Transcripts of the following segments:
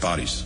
Bodies.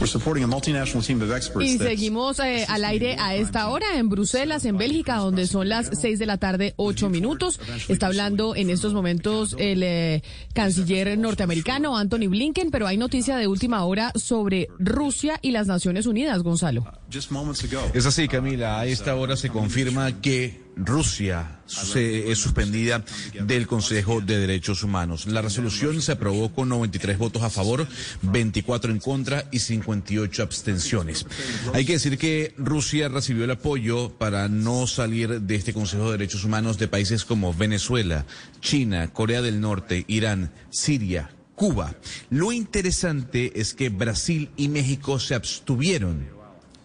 We're supporting a multinational team of experts Y seguimos eh, al aire a esta hora en Bruselas, en Bélgica, donde son las 6 de la tarde, 8 minutos. Está hablando en estos momentos el eh, canciller norteamericano Anthony Blinken, pero hay noticia de última hora sobre Rusia y las Naciones Unidas, Gonzalo. just moments ago. Es así, Camila. A esta hora se confirma que Rusia se, es suspendida del Consejo de Derechos Humanos. La resolución se aprobó con 93 votos a favor, 24 en contra y 58 abstenciones. Hay que decir que Rusia recibió el apoyo para no salir de este Consejo de Derechos Humanos de países como Venezuela, China, Corea del Norte, Irán, Siria, Cuba. Lo interesante es que Brasil y México se abstuvieron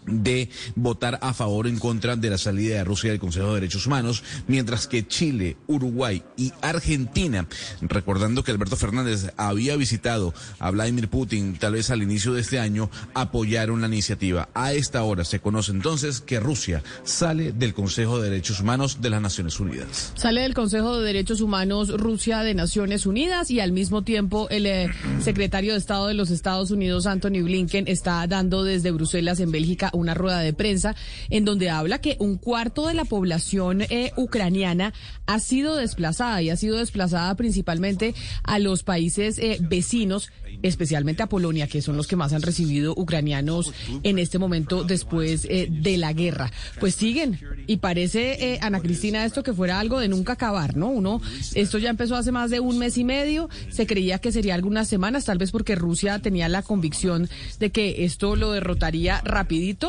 de votar a favor o en contra de la salida de Rusia del Consejo de Derechos Humanos, mientras que Chile, Uruguay y Argentina, recordando que Alberto Fernández había visitado a Vladimir Putin tal vez al inicio de este año, apoyaron la iniciativa. A esta hora se conoce entonces que Rusia sale del Consejo de Derechos Humanos de las Naciones Unidas. Sale del Consejo de Derechos Humanos Rusia de Naciones Unidas y al mismo tiempo el eh, secretario de Estado de los Estados Unidos, Anthony Blinken, está dando desde Bruselas, en Bélgica, una rueda de prensa en donde habla que un cuarto de la población eh, ucraniana ha sido desplazada y ha sido desplazada principalmente a los países eh, vecinos, especialmente a Polonia, que son los que más han recibido ucranianos en este momento después eh, de la guerra. Pues siguen y parece, eh, Ana Cristina, esto que fuera algo de nunca acabar, ¿no? Uno, esto ya empezó hace más de un mes y medio, se creía que sería algunas semanas, tal vez porque Rusia tenía la convicción de que esto lo derrotaría rapidito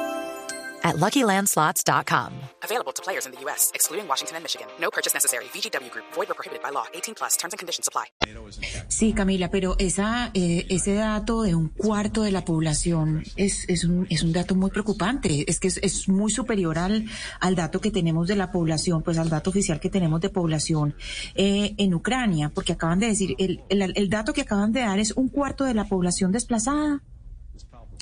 at LuckyLandSlots.com. Available to players in the U.S., excluding Washington and Michigan. No purchase necessary. VGW Group, void were prohibited by law. 18 plus terms and conditions apply. Sí, Camila, pero esa, eh, ese dato de un cuarto de la población es, es, un, es un dato muy preocupante. Es que es, es muy superior al, al dato que tenemos de la población, pues al dato oficial que tenemos de población eh, en Ucrania, porque acaban de decir, el, el, el dato que acaban de dar es un cuarto de la población desplazada.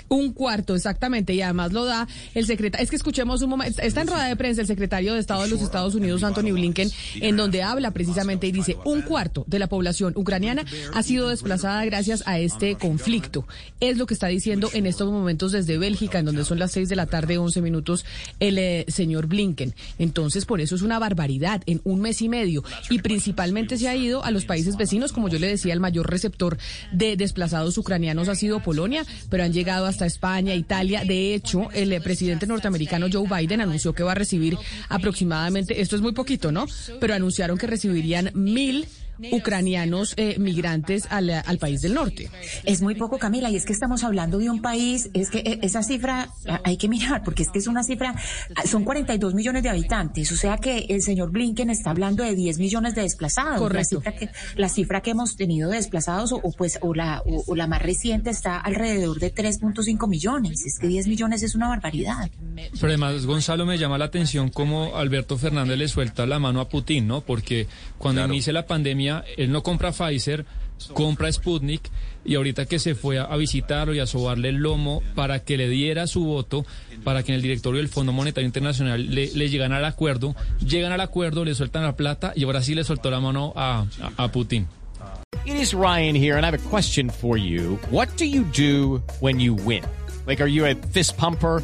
Un cuarto, exactamente, y además lo da el secretario. Es que escuchemos un momento. Está en rueda de prensa el secretario de Estado de los Estados Unidos, Anthony Blinken, en donde habla precisamente y dice: un cuarto de la población ucraniana ha sido desplazada gracias a este conflicto. Es lo que está diciendo en estos momentos desde Bélgica, en donde son las seis de la tarde, 11 minutos, el eh, señor Blinken. Entonces, por eso es una barbaridad en un mes y medio. Y principalmente se ha ido a los países vecinos, como yo le decía, el mayor receptor de desplazados ucranianos ha sido Polonia, pero han llegado hasta España, Italia. De hecho, el eh, presidente norteamericano Joe Biden anunció que va a recibir aproximadamente, esto es muy poquito, ¿no? Pero anunciaron que recibirían mil ucranianos eh, migrantes al, al país del norte. Es muy poco, Camila, y es que estamos hablando de un país, es que eh, esa cifra ah, hay que mirar, porque es que es una cifra, ah, son 42 millones de habitantes, o sea que el señor Blinken está hablando de 10 millones de desplazados. Correcto. La cifra que, la cifra que hemos tenido de desplazados, o, o pues, o la, o, o la más reciente está alrededor de 3.5 millones. Es que 10 millones es una barbaridad. Pero además, Gonzalo, me llama la atención cómo Alberto Fernández le suelta la mano a Putin, ¿no? Porque cuando inicia la pandemia, él no compra Pfizer, compra Sputnik, y ahorita que se fue a, visitarlo y a sobarle el lomo para que le diera su voto, para que en el directorio del Fondo Monetario Internacional le, le llegan al acuerdo, llegan al acuerdo, le sueltan la plata y ahora sí le soltó la mano a, a Putin. It is Ryan here, and I have a question for you. What do you do when you win? Like, are you a fist pumper,